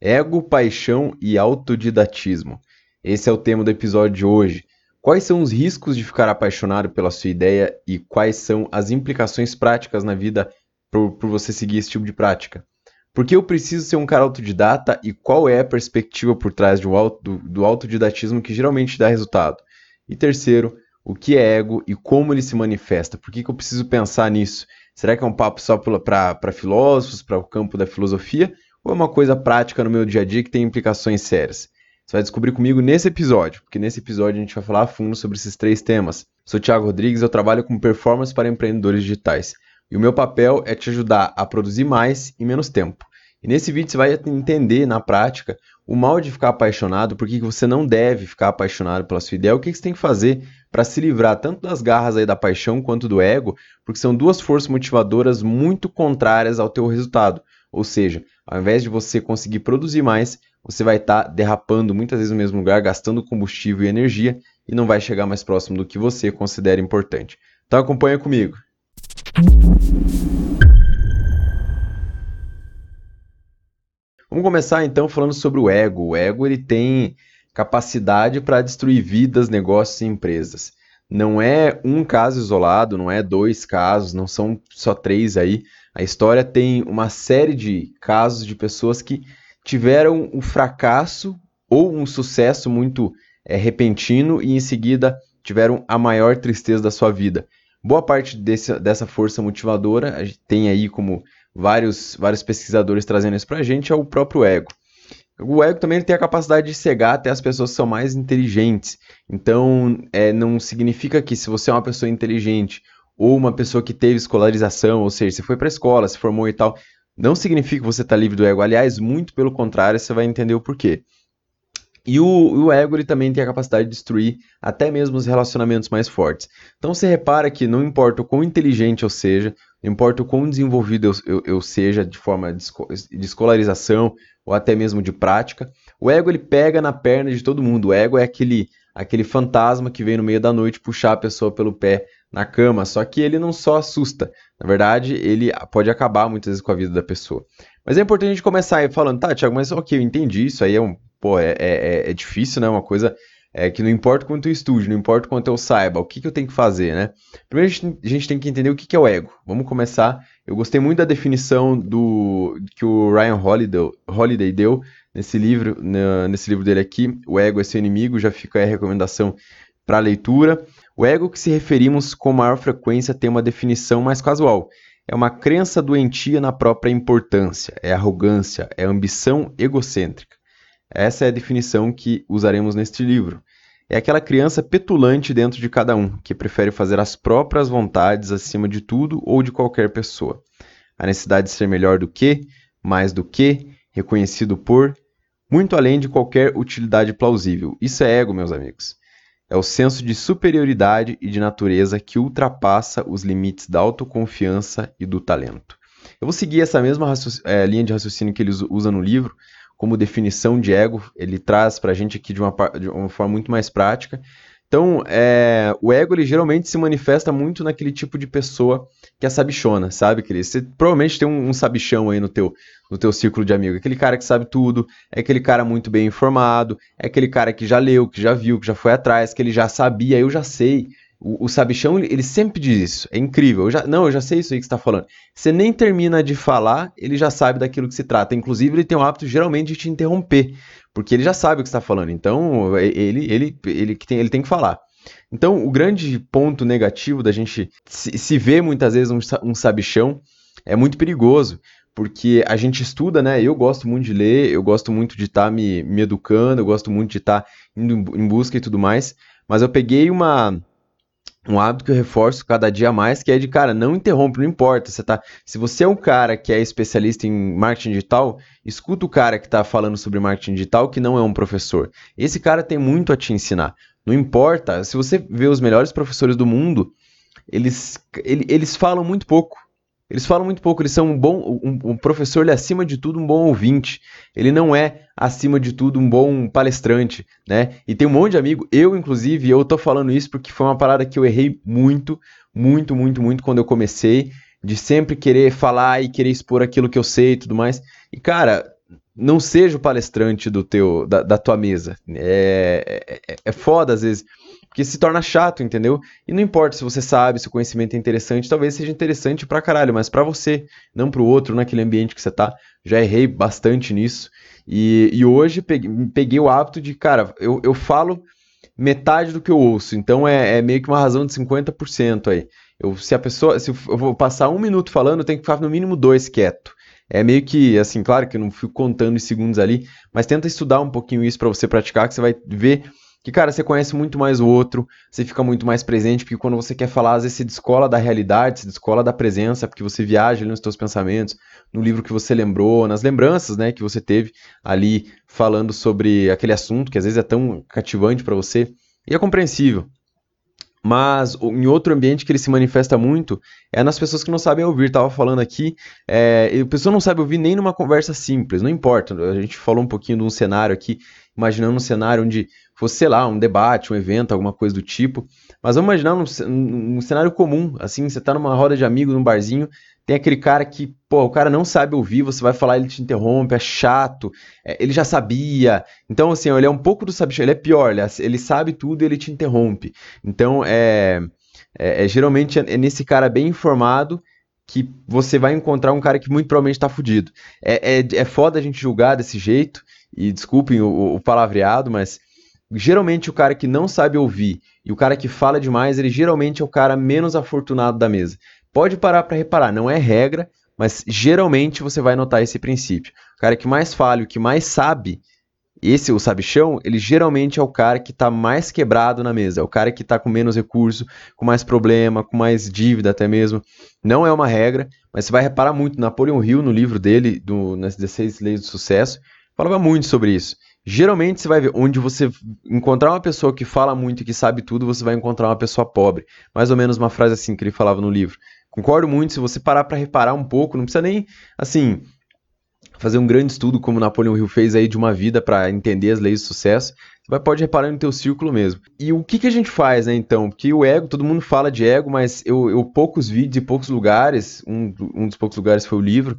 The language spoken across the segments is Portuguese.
Ego, paixão e autodidatismo. Esse é o tema do episódio de hoje. Quais são os riscos de ficar apaixonado pela sua ideia e quais são as implicações práticas na vida por, por você seguir esse tipo de prática? Por que eu preciso ser um cara autodidata e qual é a perspectiva por trás do, do, do autodidatismo que geralmente dá resultado? E terceiro, o que é ego e como ele se manifesta? Por que, que eu preciso pensar nisso? Será que é um papo só para filósofos, para o campo da filosofia? Ou é uma coisa prática no meu dia a dia que tem implicações sérias? Você vai descobrir comigo nesse episódio, porque nesse episódio a gente vai falar a fundo sobre esses três temas. Sou Thiago Rodrigues, eu trabalho com performance para empreendedores digitais. E o meu papel é te ajudar a produzir mais em menos tempo. E nesse vídeo você vai entender na prática o mal de ficar apaixonado, por que você não deve ficar apaixonado pela sua ideia, o que você tem que fazer para se livrar tanto das garras aí da paixão quanto do ego, porque são duas forças motivadoras muito contrárias ao teu resultado. Ou seja, ao invés de você conseguir produzir mais, você vai estar tá derrapando muitas vezes no mesmo lugar, gastando combustível e energia e não vai chegar mais próximo do que você considera importante. Então acompanha comigo. Vamos começar então falando sobre o ego. O ego ele tem capacidade para destruir vidas, negócios e empresas. Não é um caso isolado, não é dois casos, não são só três aí. A história tem uma série de casos de pessoas que tiveram um fracasso ou um sucesso muito é, repentino e em seguida tiveram a maior tristeza da sua vida. Boa parte desse, dessa força motivadora, a gente tem aí como vários, vários pesquisadores trazendo isso para a gente, é o próprio ego. O ego também tem a capacidade de cegar até as pessoas que são mais inteligentes. Então, é, não significa que se você é uma pessoa inteligente ou uma pessoa que teve escolarização, ou seja, você foi para a escola, se formou e tal, não significa que você está livre do ego. Aliás, muito pelo contrário, você vai entender o porquê. E o, o, ego ele também tem a capacidade de destruir até mesmo os relacionamentos mais fortes. Então você repara que não importa o quão inteligente eu seja, não importa o quão desenvolvido eu, eu, eu seja de forma de, de, escolarização ou até mesmo de prática, o ego ele pega na perna de todo mundo. O ego é aquele, aquele fantasma que vem no meio da noite puxar a pessoa pelo pé na cama, só que ele não só assusta, na verdade, ele pode acabar muitas vezes com a vida da pessoa. Mas é importante a gente começar aí falando, tá, Tiago, mas ok, eu entendi, isso aí é um, pô, é, é, é difícil, né, uma coisa é, que não importa quanto eu estude, não importa quanto eu saiba, o que, que eu tenho que fazer, né? Primeiro a gente, tem que entender o que, que é o ego. Vamos começar, eu gostei muito da definição do que o Ryan Holiday, Holiday deu nesse livro, nesse livro dele aqui, O Ego é Seu Inimigo, já fica a recomendação para leitura. O ego que se referimos com maior frequência tem uma definição mais casual. É uma crença doentia na própria importância, é arrogância, é ambição egocêntrica. Essa é a definição que usaremos neste livro. É aquela criança petulante dentro de cada um, que prefere fazer as próprias vontades acima de tudo ou de qualquer pessoa. A necessidade de ser melhor do que, mais do que, reconhecido por, muito além de qualquer utilidade plausível. Isso é ego, meus amigos. É o senso de superioridade e de natureza que ultrapassa os limites da autoconfiança e do talento. Eu vou seguir essa mesma é, linha de raciocínio que ele usa no livro, como definição de ego, ele traz para a gente aqui de uma, de uma, forma muito mais prática. Então, é, o ego ele geralmente se manifesta muito naquele tipo de pessoa que é sabichona, sabe, Cris? Você provavelmente tem um, um, sabichão aí no teu, no teu círculo de amigos. Aquele cara que sabe tudo, é aquele cara muito bem informado, é aquele cara que já leu, que já viu, que já foi atrás, que ele já sabia, eu já sei. O, o sabichão, ele sempre diz isso. É incrível. Eu já, não, eu já sei isso aí que você está falando. Você nem termina de falar, ele já sabe daquilo que se trata. Inclusive, ele tem o hábito, geralmente, de te interromper. Porque ele já sabe o que está falando. Então, é, ele, ele, ele, tem, ele tem que falar. Então, o grande ponto negativo da gente se, se ver muitas vezes um, um sabichão é muito perigoso porque a gente estuda, né? Eu gosto muito de ler, eu gosto muito de estar tá me, me educando, eu gosto muito de estar tá indo em busca e tudo mais, mas eu peguei uma, um hábito que eu reforço cada dia mais, que é de, cara, não interrompe, não importa. Você tá, se você é um cara que é especialista em marketing digital, escuta o cara que está falando sobre marketing digital que não é um professor. Esse cara tem muito a te ensinar. Não importa, se você vê os melhores professores do mundo, eles, eles falam muito pouco. Eles falam muito pouco, eles são um bom. Um, um professor, ele é acima de tudo um bom ouvinte. Ele não é, acima de tudo, um bom palestrante, né? E tem um monte de amigo, eu, inclusive, eu tô falando isso porque foi uma parada que eu errei muito, muito, muito, muito quando eu comecei, de sempre querer falar e querer expor aquilo que eu sei e tudo mais. E, cara, não seja o palestrante do teu, da, da tua mesa. É, é, é foda às vezes. Porque se torna chato, entendeu? E não importa se você sabe, se o conhecimento é interessante, talvez seja interessante pra caralho, mas pra você, não pro outro, naquele ambiente que você tá. Já errei bastante nisso. E, e hoje peguei, peguei o hábito de, cara, eu, eu falo metade do que eu ouço. Então é, é meio que uma razão de 50% aí. Eu, se a pessoa, se eu vou passar um minuto falando, eu tenho que ficar no mínimo dois quieto. É meio que, assim, claro que eu não fico contando os segundos ali, mas tenta estudar um pouquinho isso para você praticar, que você vai ver que, cara, você conhece muito mais o outro, você fica muito mais presente, porque quando você quer falar, às vezes você descola da realidade, você descola da presença, porque você viaja ali nos seus pensamentos, no livro que você lembrou, nas lembranças, né, que você teve ali falando sobre aquele assunto que às vezes é tão cativante para você, e é compreensível. Mas em outro ambiente que ele se manifesta muito é nas pessoas que não sabem ouvir. Tava falando aqui, é, a pessoa não sabe ouvir nem numa conversa simples, não importa. A gente falou um pouquinho de um cenário aqui, imaginando um cenário onde fosse, sei lá, um debate, um evento, alguma coisa do tipo. Mas vamos imaginar um, um cenário comum, assim, você está numa roda de amigos, num barzinho, tem aquele cara que, pô, o cara não sabe ouvir, você vai falar, ele te interrompe, é chato, é, ele já sabia. Então, assim, ele é um pouco do sabichão, ele é pior, ele, é, ele sabe tudo e ele te interrompe. Então, é, é, é geralmente é nesse cara bem informado que você vai encontrar um cara que muito provavelmente está fudido. É, é, é foda a gente julgar desse jeito, e desculpem o, o palavreado, mas geralmente o cara que não sabe ouvir e o cara que fala demais, ele geralmente é o cara menos afortunado da mesa. Pode parar para reparar, não é regra, mas geralmente você vai notar esse princípio. O cara que mais fala, o que mais sabe, esse o sabichão, ele geralmente é o cara que está mais quebrado na mesa, é o cara que está com menos recurso, com mais problema, com mais dívida até mesmo. Não é uma regra, mas você vai reparar muito. Napoleon Hill, no livro dele, do, nas 16 Leis do Sucesso, falava muito sobre isso. Geralmente você vai ver onde você encontrar uma pessoa que fala muito e que sabe tudo, você vai encontrar uma pessoa pobre. Mais ou menos uma frase assim que ele falava no livro. Concordo muito, se você parar para reparar um pouco, não precisa nem assim fazer um grande estudo como Napoleão Hill fez aí de uma vida para entender as leis do sucesso. Você vai, pode reparar no teu círculo mesmo. E o que, que a gente faz, né, então? Porque o ego, todo mundo fala de ego, mas eu, eu poucos vídeos e poucos lugares, um, um dos poucos lugares foi o livro,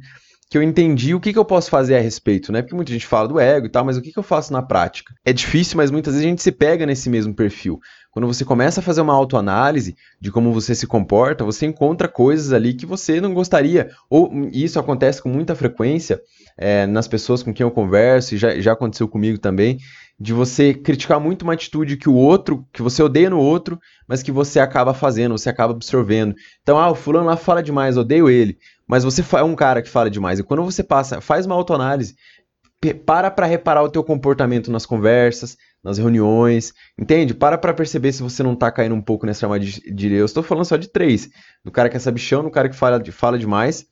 que eu entendi o que, que eu posso fazer a respeito, né? Porque muita gente fala do ego e tal, mas o que, que eu faço na prática? É difícil, mas muitas vezes a gente se pega nesse mesmo perfil. Quando você começa a fazer uma autoanálise de como você se comporta, você encontra coisas ali que você não gostaria. Ou isso acontece com muita frequência é, nas pessoas com quem eu converso, e já, já aconteceu comigo também, de você criticar muito uma atitude que o outro, que você odeia no outro, mas que você acaba fazendo, você acaba absorvendo. Então, ah, o fulano lá fala demais, odeio ele mas você é um cara que fala demais. E quando você passa, faz uma autoanálise, para para reparar o teu comportamento nas conversas, nas reuniões, entende? Para para perceber se você não tá caindo um pouco nessa armadilha. Eu estou falando só de três. Do cara que é sabichão, do cara que fala, fala demais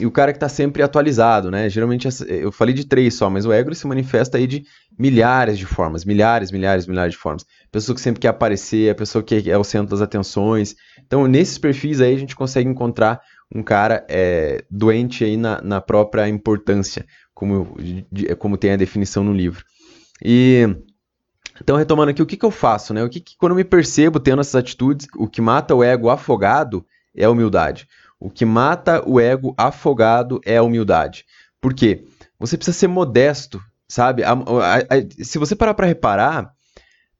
e o cara que está sempre atualizado, né? Geralmente eu falei de três só, mas o ego se manifesta aí de milhares de formas, milhares, milhares, milhares de formas. Pessoa que sempre quer aparecer, a pessoa que é o centro das atenções. Então, nesses perfis aí a gente consegue encontrar um cara é, doente aí na, na própria importância, como, como tem a definição no livro. E então, retomando aqui, o que, que eu faço? Né? O que, que quando eu me percebo tendo essas atitudes, o que mata o ego afogado é a humildade. O que mata o ego afogado é a humildade. Por quê? Você precisa ser modesto, sabe? A, a, a, se você parar para reparar,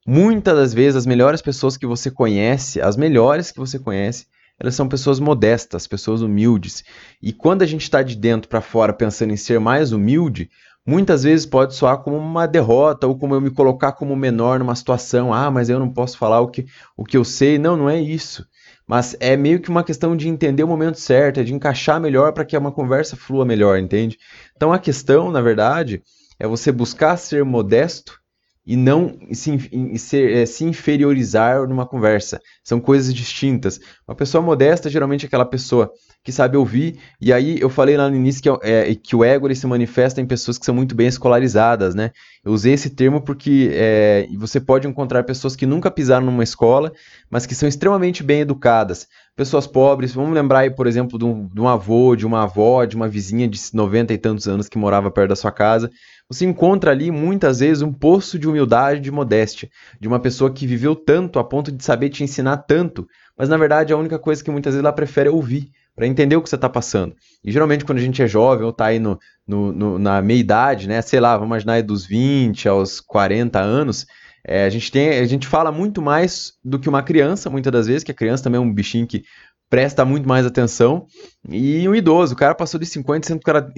muitas das vezes as melhores pessoas que você conhece, as melhores que você conhece, elas são pessoas modestas, pessoas humildes. E quando a gente está de dentro para fora pensando em ser mais humilde, muitas vezes pode soar como uma derrota ou como eu me colocar como menor numa situação. Ah, mas eu não posso falar o que, o que eu sei. Não, não é isso. Mas é meio que uma questão de entender o momento certo, é de encaixar melhor para que uma conversa flua melhor, entende? Então a questão, na verdade, é você buscar ser modesto e não se, ser, é, se inferiorizar numa conversa. São coisas distintas. Uma pessoa modesta geralmente é aquela pessoa que sabe ouvir, e aí eu falei lá no início que, é, que o ego se manifesta em pessoas que são muito bem escolarizadas, né? Eu usei esse termo porque é, você pode encontrar pessoas que nunca pisaram numa escola, mas que são extremamente bem educadas. Pessoas pobres, vamos lembrar aí, por exemplo, de um, de um avô, de uma avó, de uma vizinha de 90 e tantos anos que morava perto da sua casa, você encontra ali muitas vezes um poço de humildade, de modéstia, de uma pessoa que viveu tanto a ponto de saber te ensinar tanto, mas na verdade a única coisa que muitas vezes ela prefere é ouvir, para entender o que você está passando. E geralmente quando a gente é jovem ou está aí no, no, no, na meia idade, né, sei lá, vamos imaginar aí dos 20 aos 40 anos, é, a, gente tem, a gente fala muito mais do que uma criança, muitas das vezes, que a criança também é um bichinho que presta muito mais atenção, e um idoso, o cara passou de 50, sendo que o cara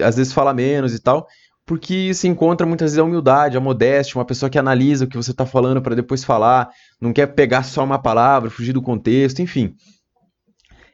às vezes fala menos e tal, porque se encontra muitas vezes a humildade, a modéstia, uma pessoa que analisa o que você está falando para depois falar, não quer pegar só uma palavra, fugir do contexto, enfim.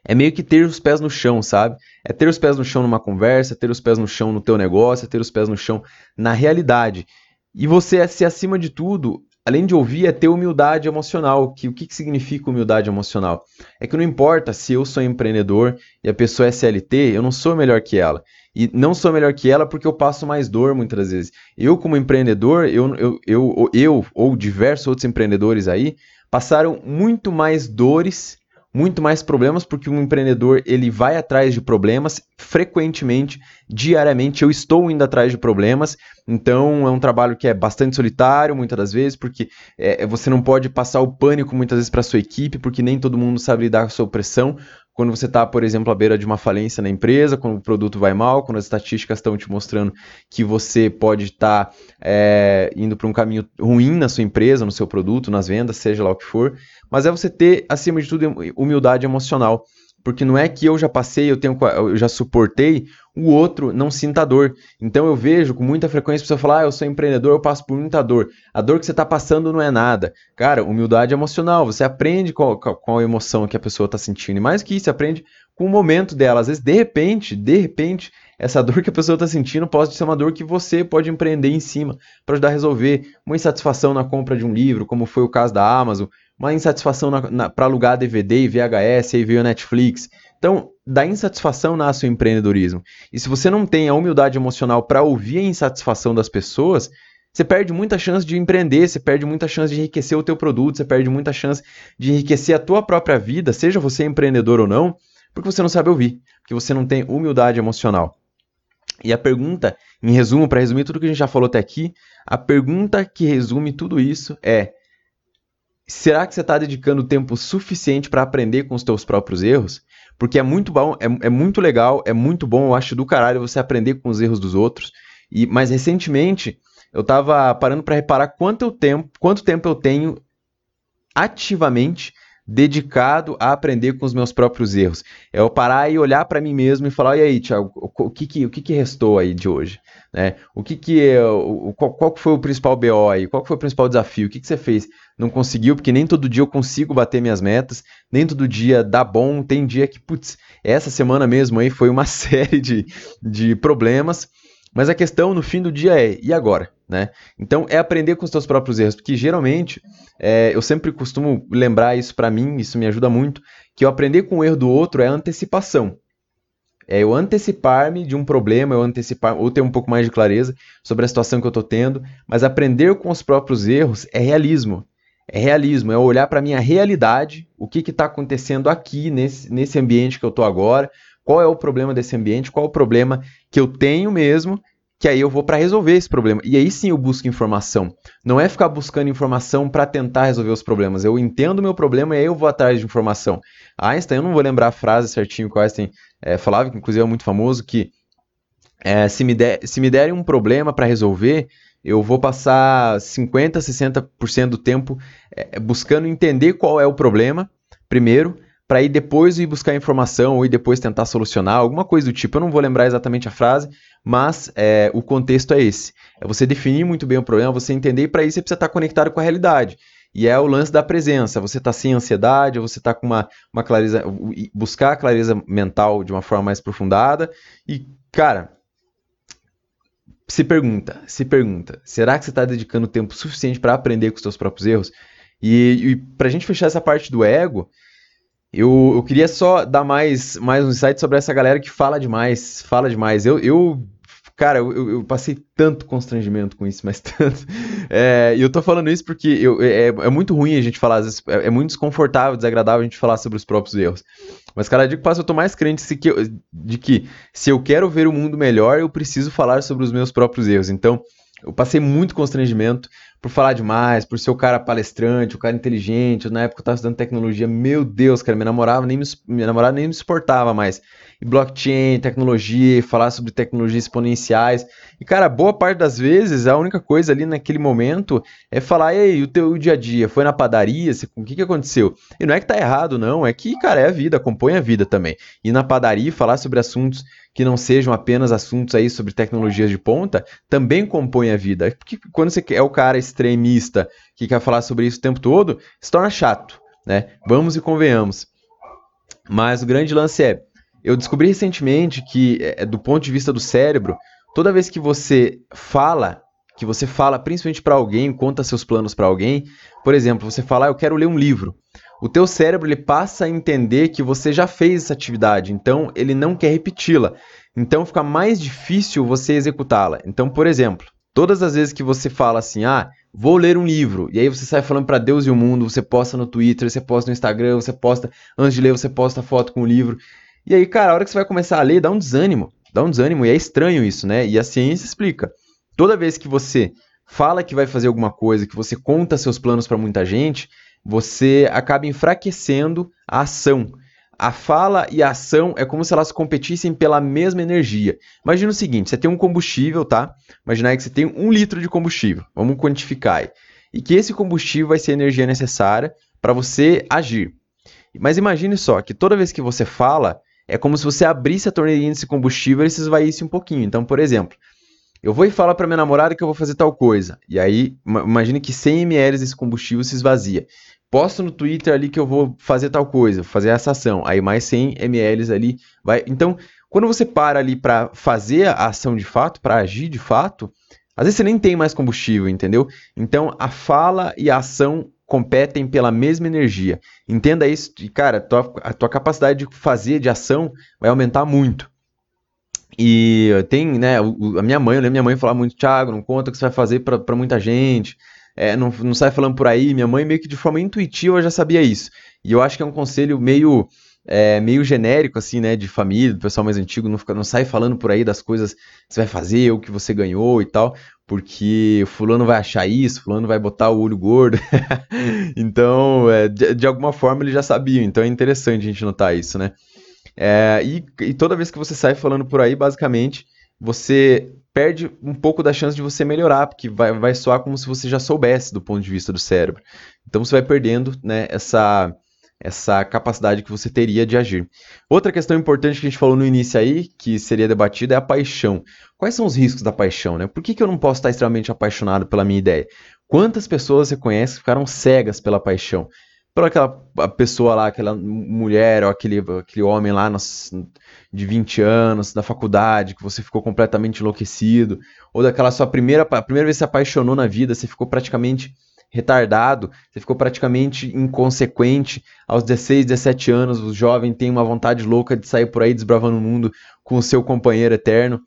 É meio que ter os pés no chão, sabe? É ter os pés no chão numa conversa, ter os pés no chão no teu negócio, é ter os pés no chão na realidade. E você é ser acima de tudo, além de ouvir, é ter humildade emocional. Que, o que, que significa humildade emocional? É que não importa se eu sou empreendedor e a pessoa é CLT, eu não sou melhor que ela. E não sou melhor que ela porque eu passo mais dor muitas vezes. Eu, como empreendedor, eu, eu, eu, eu ou diversos outros empreendedores aí, passaram muito mais dores muito mais problemas porque um empreendedor ele vai atrás de problemas frequentemente, diariamente. Eu estou indo atrás de problemas, então é um trabalho que é bastante solitário muitas das vezes, porque é, você não pode passar o pânico muitas vezes para sua equipe, porque nem todo mundo sabe lidar com a sua pressão quando você está, por exemplo, à beira de uma falência na empresa, quando o produto vai mal, quando as estatísticas estão te mostrando que você pode estar tá, é, indo para um caminho ruim na sua empresa, no seu produto, nas vendas, seja lá o que for. Mas é você ter, acima de tudo, humildade emocional. Porque não é que eu já passei, eu, tenho, eu já suportei, o outro não sinta dor. Então eu vejo com muita frequência a pessoa falar, ah, eu sou empreendedor, eu passo por muita dor. A dor que você está passando não é nada. Cara, humildade emocional, você aprende com, com a emoção que a pessoa está sentindo. E mais que isso, aprende com o momento dela. Às vezes, de repente, de repente, essa dor que a pessoa está sentindo pode ser uma dor que você pode empreender em cima para ajudar a resolver. Uma insatisfação na compra de um livro, como foi o caso da Amazon, uma insatisfação para alugar DVD e VHS, aí veio a Netflix. Então, da insatisfação nasce o empreendedorismo. E se você não tem a humildade emocional para ouvir a insatisfação das pessoas, você perde muita chance de empreender, você perde muita chance de enriquecer o teu produto, você perde muita chance de enriquecer a tua própria vida, seja você empreendedor ou não, porque você não sabe ouvir, porque você não tem humildade emocional. E a pergunta, em resumo, para resumir tudo que a gente já falou até aqui, a pergunta que resume tudo isso é: será que você está dedicando tempo suficiente para aprender com os teus próprios erros? Porque é muito bom, é, é, muito legal, é muito bom, eu acho do caralho você aprender com os erros dos outros. E mas recentemente eu estava parando para reparar quanto tempo, quanto tempo eu tenho ativamente dedicado a aprender com os meus próprios erros. É eu parar e olhar para mim mesmo e falar, e aí, Thiago, o que que, o que, que restou aí de hoje? Né? O que que é, o, qual, qual foi o principal BO aí? Qual foi o principal desafio? O que, que você fez? Não conseguiu, porque nem todo dia eu consigo bater minhas metas, nem todo dia dá bom, tem dia que, putz, essa semana mesmo aí foi uma série de, de problemas, mas a questão no fim do dia é, e agora? Né? Então é aprender com os teus próprios erros, porque geralmente é, eu sempre costumo lembrar isso para mim, isso me ajuda muito, que eu aprender com o erro do outro é antecipação. É eu antecipar-me de um problema, eu antecipar ou ter um pouco mais de clareza sobre a situação que eu estou tendo, mas aprender com os próprios erros é realismo. É realismo, é olhar para a minha realidade, o que está acontecendo aqui nesse, nesse ambiente que eu estou agora, qual é o problema desse ambiente, qual é o problema que eu tenho mesmo que aí eu vou para resolver esse problema. E aí sim eu busco informação. Não é ficar buscando informação para tentar resolver os problemas. Eu entendo o meu problema e aí eu vou atrás de informação. Einstein, eu não vou lembrar a frase certinho que Einstein é, falava, que inclusive é muito famoso, que é, se, me der, se me derem um problema para resolver, eu vou passar 50%, 60% do tempo é, buscando entender qual é o problema, primeiro, para ir depois ir buscar informação ou ir depois tentar solucionar, alguma coisa do tipo. Eu não vou lembrar exatamente a frase, mas é, o contexto é esse. É você definir muito bem o problema, você entender, e para isso você precisa estar conectado com a realidade. E é o lance da presença. Você está sem ansiedade, você está com uma, uma clareza. buscar a clareza mental de uma forma mais aprofundada. E, cara, se pergunta, se pergunta, será que você está dedicando tempo suficiente para aprender com os seus próprios erros? E, e para a gente fechar essa parte do ego, eu, eu queria só dar mais, mais um insight sobre essa galera que fala demais, fala demais. Eu, eu cara, eu, eu passei tanto constrangimento com isso, mas tanto. É, e eu tô falando isso porque eu, é, é muito ruim a gente falar, às vezes, é, é, muito desconfortável, desagradável a gente falar sobre os próprios erros. Mas cada dia que passa eu tô mais crente de que, de que se eu quero ver o mundo melhor, eu preciso falar sobre os meus próprios erros. Então, eu passei muito constrangimento por falar demais, por ser o cara palestrante, o cara inteligente. Na época eu tava estudando tecnologia, meu Deus, cara, minha namorada nem me, minha namorada nem me suportava mais. Blockchain, tecnologia, falar sobre tecnologias exponenciais. E, cara, boa parte das vezes, a única coisa ali naquele momento é falar, ei, o teu dia a dia, foi na padaria, o que, que aconteceu? E não é que tá errado, não, é que, cara, é a vida, compõe a vida também. E na padaria, falar sobre assuntos que não sejam apenas assuntos aí sobre tecnologias de ponta, também compõe a vida. Porque quando você é o cara extremista que quer falar sobre isso o tempo todo, se torna chato, né? Vamos e convenhamos. Mas o grande lance é, eu descobri recentemente que, é, do ponto de vista do cérebro, toda vez que você fala, que você fala principalmente para alguém, conta seus planos para alguém, por exemplo, você fala, ah, eu quero ler um livro o teu cérebro ele passa a entender que você já fez essa atividade, então ele não quer repeti-la. Então fica mais difícil você executá-la. Então, por exemplo, todas as vezes que você fala assim, ah, vou ler um livro, e aí você sai falando para Deus e o mundo, você posta no Twitter, você posta no Instagram, você posta antes de ler, você posta foto com o livro. E aí, cara, a hora que você vai começar a ler, dá um desânimo, dá um desânimo, e é estranho isso, né? E a ciência explica. Toda vez que você fala que vai fazer alguma coisa, que você conta seus planos para muita gente, você acaba enfraquecendo a ação. A fala e a ação é como se elas competissem pela mesma energia. Imagina o seguinte: você tem um combustível, tá? Imagina que você tem um litro de combustível. Vamos quantificar aí. E que esse combustível vai ser a energia necessária para você agir. Mas imagine só que toda vez que você fala, é como se você abrisse a torneirinha desse combustível e se esvaísse um pouquinho. Então, por exemplo, eu vou e falo para minha namorada que eu vou fazer tal coisa. E aí, imagine que 100 ml desse combustível se esvazia posto no Twitter ali que eu vou fazer tal coisa, fazer essa ação. Aí mais 100 ml ali vai. Então, quando você para ali para fazer a ação de fato, para agir de fato, às vezes você nem tem mais combustível, entendeu? Então, a fala e a ação competem pela mesma energia. Entenda isso e, cara, tua, a tua capacidade de fazer, de ação, vai aumentar muito. E tem, né, a minha mãe, eu lembro minha mãe falar muito, Thiago, não conta o que você vai fazer para muita gente é, não, não sai falando por aí. Minha mãe, meio que de forma intuitiva, já sabia isso. E eu acho que é um conselho meio. É, meio genérico, assim, né, de família, do pessoal mais antigo, não, fica, não sai falando por aí das coisas que você vai fazer, o que você ganhou e tal, porque fulano vai achar isso, fulano vai botar o olho gordo. então, é, de, de, alguma forma ele já sabia, então é interessante a gente notar isso, né. É, e, e toda vez que você sai falando por aí, basicamente, você perde um pouco da chance de você melhorar, porque vai, vai soar como se você já soubesse do ponto de vista do cérebro. Então você vai perdendo né, essa, essa capacidade que você teria de agir. Outra questão importante que a gente falou no início aí, que seria debatida, é a paixão. Quais são os riscos da paixão? Né? Por que, que eu não posso estar extremamente apaixonado pela minha ideia? Quantas pessoas você conhece que ficaram cegas pela paixão? Por aquela pessoa lá, aquela mulher ou aquele, aquele homem lá nos, de 20 anos, da faculdade, que você ficou completamente enlouquecido, ou daquela sua primeira, primeira vez que se apaixonou na vida, você ficou praticamente retardado, você ficou praticamente inconsequente. Aos 16, 17 anos, o jovem tem uma vontade louca de sair por aí desbravando o mundo com o seu companheiro eterno.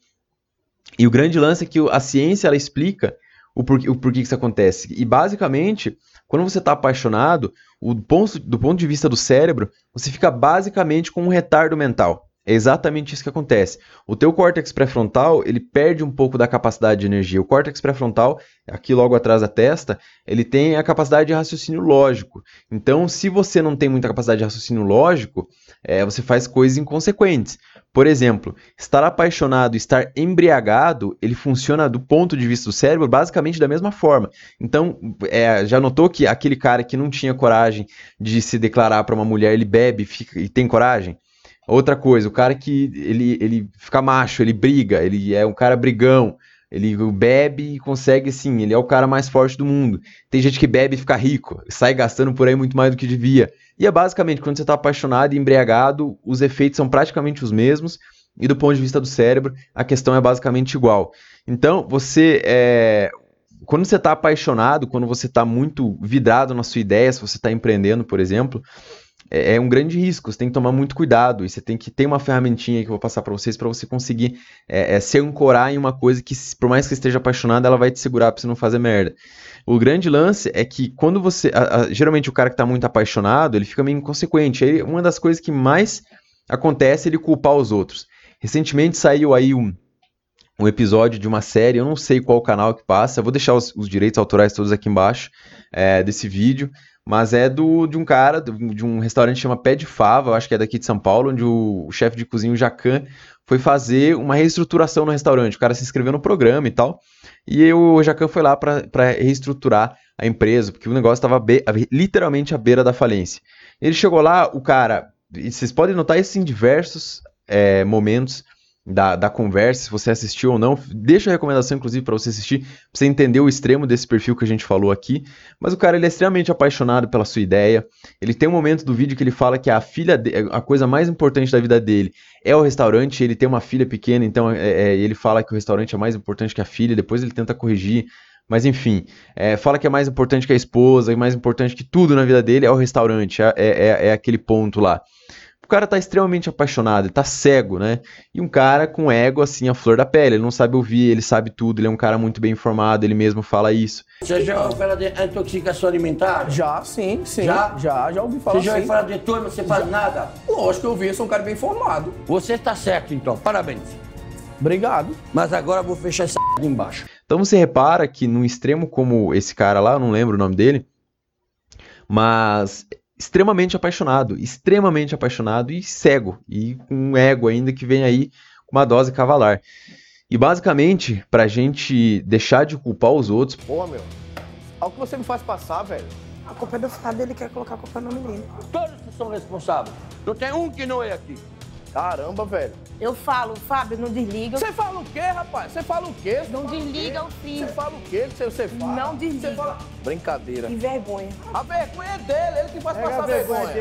E o grande lance é que a ciência ela explica o porquê, o porquê que isso acontece. E basicamente, quando você está apaixonado, o ponto, do ponto de vista do cérebro, você fica basicamente com um retardo mental. É exatamente isso que acontece. O teu córtex pré-frontal, ele perde um pouco da capacidade de energia. O córtex pré-frontal, aqui logo atrás da testa, ele tem a capacidade de raciocínio lógico. Então, se você não tem muita capacidade de raciocínio lógico, é, você faz coisas inconsequentes. Por exemplo, estar apaixonado, estar embriagado, ele funciona do ponto de vista do cérebro basicamente da mesma forma. Então, é, já notou que aquele cara que não tinha coragem de se declarar para uma mulher, ele bebe fica, e tem coragem? Outra coisa, o cara que ele, ele fica macho, ele briga, ele é um cara brigão, ele bebe e consegue, sim, ele é o cara mais forte do mundo. Tem gente que bebe e fica rico, sai gastando por aí muito mais do que devia. E é basicamente, quando você está apaixonado e embriagado, os efeitos são praticamente os mesmos, e do ponto de vista do cérebro, a questão é basicamente igual. Então, você é, quando você está apaixonado, quando você está muito vidrado na sua ideia, se você está empreendendo, por exemplo, é, é, um grande risco, você tem que tomar muito cuidado e você tem que ter uma ferramentinha que eu vou passar para vocês para você conseguir é, é, se ancorar em uma coisa que, por mais que esteja apaixonado, ela vai te segurar para você não fazer merda. O grande lance é que quando você. A, a, geralmente o cara que está muito apaixonado, ele fica meio inconsequente. Aí, uma das coisas que mais acontece é ele culpar os outros. Recentemente saiu aí um, um episódio de uma série, eu não sei qual canal que passa, eu vou deixar os, os direitos autorais todos aqui embaixo é, desse vídeo, mas é do, de um cara, de um restaurante que chama Pé de Fava, eu acho que é daqui de São Paulo, onde o, o chefe de cozinha, o Jacan, foi fazer uma reestruturação no restaurante. O cara se inscreveu no programa e tal, e o Jacan foi lá para reestruturar a empresa, porque o negócio estava literalmente à beira da falência. Ele chegou lá, o cara, vocês podem notar isso em diversos é, momentos, da, da conversa, se você assistiu ou não. Deixa a recomendação, inclusive, para você assistir, pra você entender o extremo desse perfil que a gente falou aqui. Mas o cara ele é extremamente apaixonado pela sua ideia. Ele tem um momento do vídeo que ele fala que a filha, de, a coisa mais importante da vida dele é o restaurante. Ele tem uma filha pequena, então é, é, ele fala que o restaurante é mais importante que a filha. Depois ele tenta corrigir. Mas enfim, é, fala que é mais importante que a esposa, e mais importante que tudo na vida dele é o restaurante, é, é, é aquele ponto lá o cara tá extremamente apaixonado, ele tá cego, né? E um cara com ego assim, a flor da pele, ele não sabe ouvir, ele sabe tudo, ele é um cara muito bem informado, ele mesmo fala isso. Você já ouviu falar de intoxicação alimentar? Já, sim, sim. Já? Já, já ouvi falar Você já ouviu falar de turma, você faz Já. nada? Lógico que eu ouvi, eu sou um cara bem informado. Você está certo então, parabéns. Obrigado. Mas agora eu vou fechar essa de embaixo. Então você repara que num extremo como esse cara lá, eu não lembro o nome dele, mas extremamente apaixonado, extremamente apaixonado e cego, e com um ego ainda que vem aí com uma dose cavalar. E basicamente, pra gente deixar de culpar os outros, Pô, meu. Olha o que você me faz passar, velho. A culpa é do Fábio, ele quer colocar a culpa no menino. Todos são responsáveis. Não tem um que não é aqui. Caramba, velho. Eu falo, Fábio, não desliga. Você fala o quê, rapaz? Você fala o quê? Você Não o desliga o filho. Você fala o quê que você, fala? Não desliga. Você fala... Brincadeira. Que vergonha. A vergonha é dele, ele que faz passar vergonha.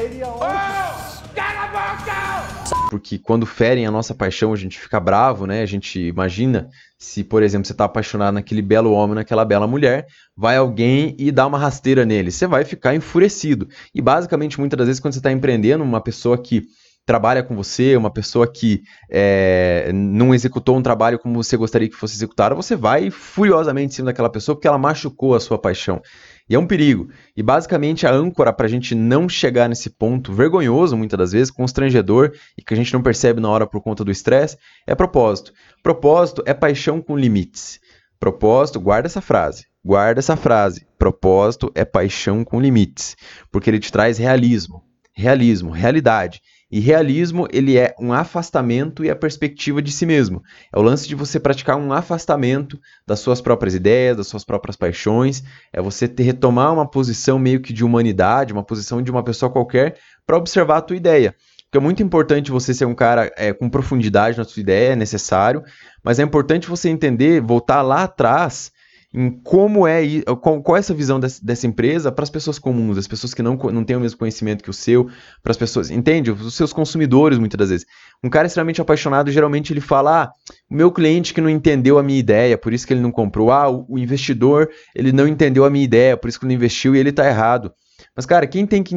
porque quando ferem a nossa paixão, a gente fica bravo, né? A gente imagina se, por exemplo, você tá apaixonado naquele belo homem, naquela bela mulher, vai alguém e dá uma rasteira nele, você vai ficar enfurecido. E basicamente, muitas das vezes, quando você está empreendendo, uma pessoa que trabalha com você, uma pessoa que é, não executou um trabalho como você gostaria que fosse executado, você vai furiosamente em cima daquela pessoa porque ela machucou a sua paixão. E é um perigo. E basicamente a âncora para a gente não chegar nesse ponto vergonhoso, muitas das vezes, constrangedor e que a gente não percebe na hora por conta do estresse, é propósito. Propósito é paixão com limites. Propósito, guarda essa frase. Guarda essa frase. Propósito é paixão com limites, porque ele te traz realismo. Realismo, realidade. E realismo, ele é um afastamento e a perspectiva de si mesmo. É o lance de você praticar um afastamento das suas próprias ideias, das suas próprias paixões. É você ter, retomar uma posição meio que de humanidade, uma posição de uma pessoa qualquer, para observar a tua ideia. Porque é muito importante você ser um cara é, com profundidade na sua ideia, é necessário, mas é importante você entender, voltar lá atrás em como é qual, qual é essa visão dessa, dessa empresa para as pessoas comuns, as pessoas que não, não têm o mesmo conhecimento que o seu, para as pessoas, entende? Os seus consumidores, muitas das vezes. Um cara extremamente apaixonado, geralmente ele fala: ah, o meu cliente que não entendeu a minha ideia, por isso que ele não comprou. Ah, o, investidor, ele não entendeu a minha ideia, por isso que ele investiu e ele está errado. Mas, cara, quem tem, que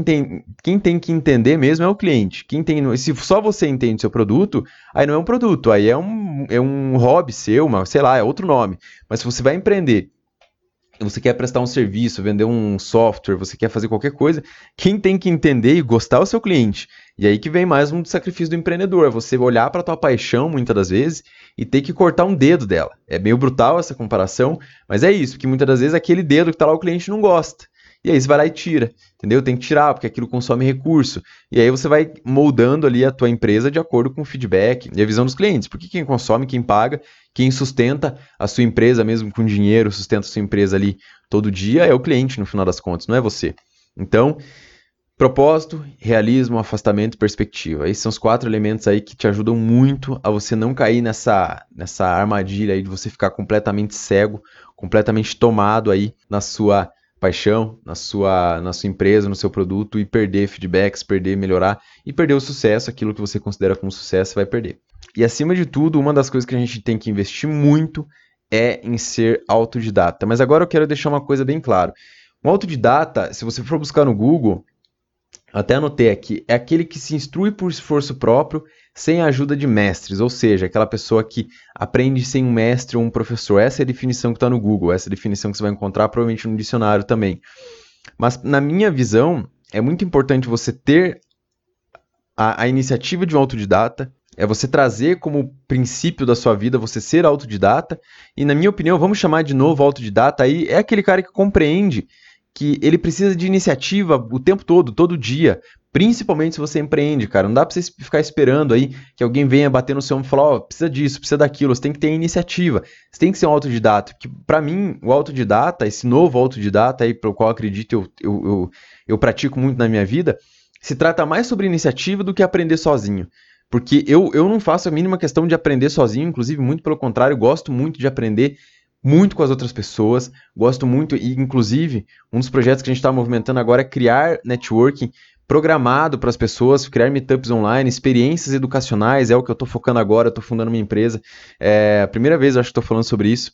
quem tem que entender mesmo é o cliente. Quem tem, se só você entende seu produto, aí não é um produto, aí é um, é um hobby seu, uma, sei lá, é outro nome. Mas se você vai empreender, você quer prestar um serviço, vender um software, você quer fazer qualquer coisa, quem tem que entender e gostar é o seu cliente. E aí que vem mais um sacrifício do empreendedor, é você olhar para tua paixão muitas das vezes e ter que cortar um dedo dela. É meio brutal essa comparação, mas é isso, porque muitas das vezes aquele dedo que está lá o cliente não gosta. E aí você vai lá e tira, entendeu? Tem que tirar, porque aquilo consome recurso. E aí você vai moldando ali a tua empresa de acordo com o feedback e a visão dos clientes. Porque quem consome, quem paga, quem sustenta a sua empresa mesmo com dinheiro, sustenta a sua empresa ali todo dia é o cliente no final das contas, não é você. Então, propósito, realismo, afastamento perspectiva. Esses são os quatro elementos aí que te ajudam muito a você não cair nessa, nessa armadilha aí de você ficar completamente cego, completamente tomado aí na sua paixão, na sua, na sua empresa, no seu produto e perder feedbacks, perder, melhorar e perder o sucesso, aquilo que você considera como sucesso, você vai perder. E acima de tudo, uma das coisas que a gente tem que investir muito é em ser autodidata. Mas agora eu quero deixar uma coisa bem clara. Um autodidata, se você for buscar no Google, até anotei aqui, é aquele que se instrui por esforço próprio, sem a ajuda de mestres, ou seja, aquela pessoa que aprende sem um mestre ou um professor. Essa é a definição que está no Google, essa é a definição que você vai encontrar provavelmente no dicionário também. Mas na minha visão, é muito importante você ter a, a iniciativa de um autodidata, É você trazer como princípio da sua vida você ser autodidata. E na minha opinião, vamos chamar de novo autodidata aí, é aquele cara que compreende que ele precisa de iniciativa o tempo todo, todo dia. Principalmente se você empreende, cara. Não dá pra você ficar esperando aí que alguém venha bater no seu ombro e falar, ó, oh, precisa disso, precisa daquilo. Você tem que ter iniciativa. Você tem que ser um autodidata. Que para mim, o autodidata, esse novo autodidata aí, pelo qual acredito eu, eu, eu, eu pratico muito na minha vida, se trata mais sobre iniciativa do que aprender sozinho. Porque eu, eu não faço a mínima questão de aprender sozinho, inclusive, muito pelo contrário, gosto muito de aprender muito com as outras pessoas, gosto muito, e inclusive, um dos projetos que a gente está movimentando agora é criar networking programado para as pessoas, criar meetups online, experiências educacionais, é o que eu estou focando agora, estou fundando minha empresa. É a primeira vez, eu acho que estou falando sobre isso.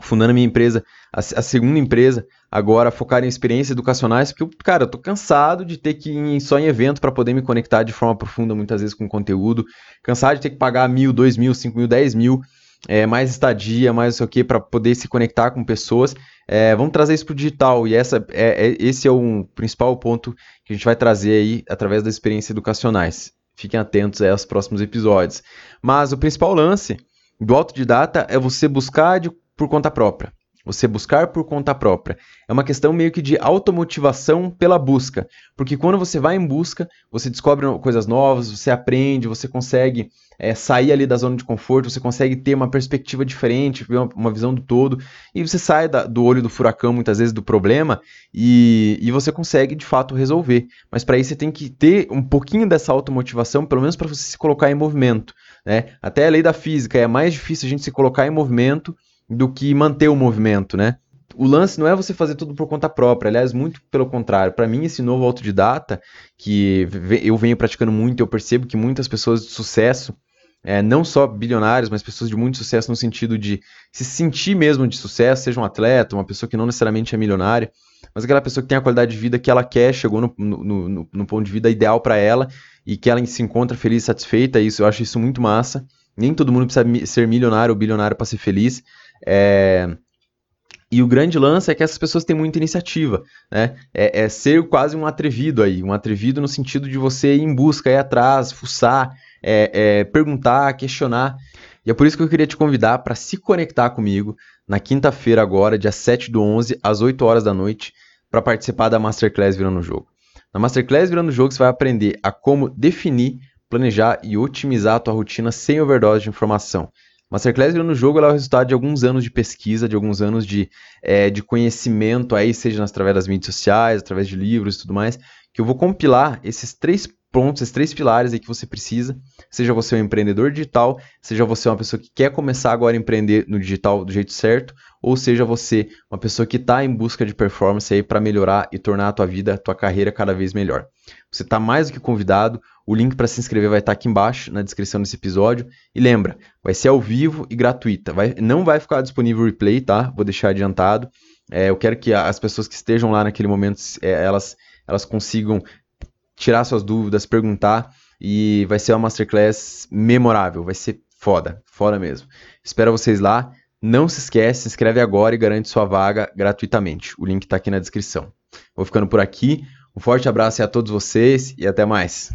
Fundando minha empresa, a, a, segunda empresa, agora focar em experiências educacionais, porque, cara, eu tô cansado de ter que ir só em evento para poder me conectar de forma profunda, muitas vezes com conteúdo, cansado de ter que pagar mil, dois mil, cinco mil, dez mil, é, mais estadia, mais não sei o que, para poder se conectar com pessoas. É, vamos trazer isso para o digital, e essa, é, é, esse é o principal ponto que a gente vai trazer aí através das experiências educacionais. Fiquem atentos aí aos próximos episódios. Mas o principal lance do autodidata é você buscar de por conta própria. Você buscar por conta própria. É uma questão meio que de automotivação pela busca. Porque quando você vai em busca, você descobre coisas novas, você aprende, você consegue é, sair ali da zona de conforto, você consegue ter uma perspectiva diferente, uma, uma visão do todo, e você sai da, do olho do furacão, muitas vezes, do problema, e, e você consegue de fato resolver. Mas para isso você tem que ter um pouquinho dessa automotivação, pelo menos para você se colocar em movimento. Né? Até a lei da física é mais difícil a gente se colocar em movimento do que manter o movimento, né? O lance não é você fazer tudo por conta própria, aliás, muito pelo contrário. Para mim, esse novo autodidata, que eu venho praticando muito, eu percebo que muitas pessoas de sucesso, é, não só bilionários, mas pessoas de muito sucesso no sentido de se sentir mesmo de sucesso, seja um atleta, uma pessoa que não necessariamente é milionária, mas aquela pessoa que tem a qualidade de vida que ela quer, chegou no, no, no, no ponto de vida ideal para ela e que ela se encontra feliz satisfeita. Isso, eu acho isso muito massa. Nem todo mundo precisa ser milionário ou bilionário para ser feliz. É... E o grande lance é que essas pessoas têm muita iniciativa, né? É, é, ser quase um atrevido aí, um atrevido no sentido de você ir em busca, ir atrás, fuçar, é, é, perguntar, questionar. E é por isso que eu queria te convidar para se conectar comigo na quinta-feira agora, dia 7 do 11, às 8 horas da noite, para participar da Masterclass Virando o Jogo. Na Masterclass Virando o Jogo você vai aprender a como definir, planejar e otimizar a tua rotina sem overdose de informação. Masterclass no jogo é o resultado de alguns anos de pesquisa, de alguns anos de, é, de conhecimento, aí seja através das mídias sociais, através de livros e tudo mais, que eu vou compilar esses três pontos, esses três pilares aí que você precisa, seja você um empreendedor digital, seja você uma pessoa que quer começar agora a empreender no digital do jeito certo, ou seja você uma pessoa que está em busca de performance aí para melhorar e tornar a tua vida, a tua carreira cada vez melhor. Você está mais do que convidado. O link para se inscrever vai estar tá aqui embaixo na descrição desse episódio. E lembra, vai ser ao vivo e gratuita. Vai, não vai ficar disponível o replay, tá? Vou deixar adiantado. É, eu quero que as pessoas que estejam lá naquele momento, é, elas, elas consigam tirar suas dúvidas, perguntar. E vai ser uma masterclass memorável. Vai ser foda, foda mesmo. Espero vocês lá. Não se esquece, se inscreve agora e garante sua vaga gratuitamente. O link está aqui na descrição. Vou ficando por aqui. Um forte abraço a todos vocês e até mais.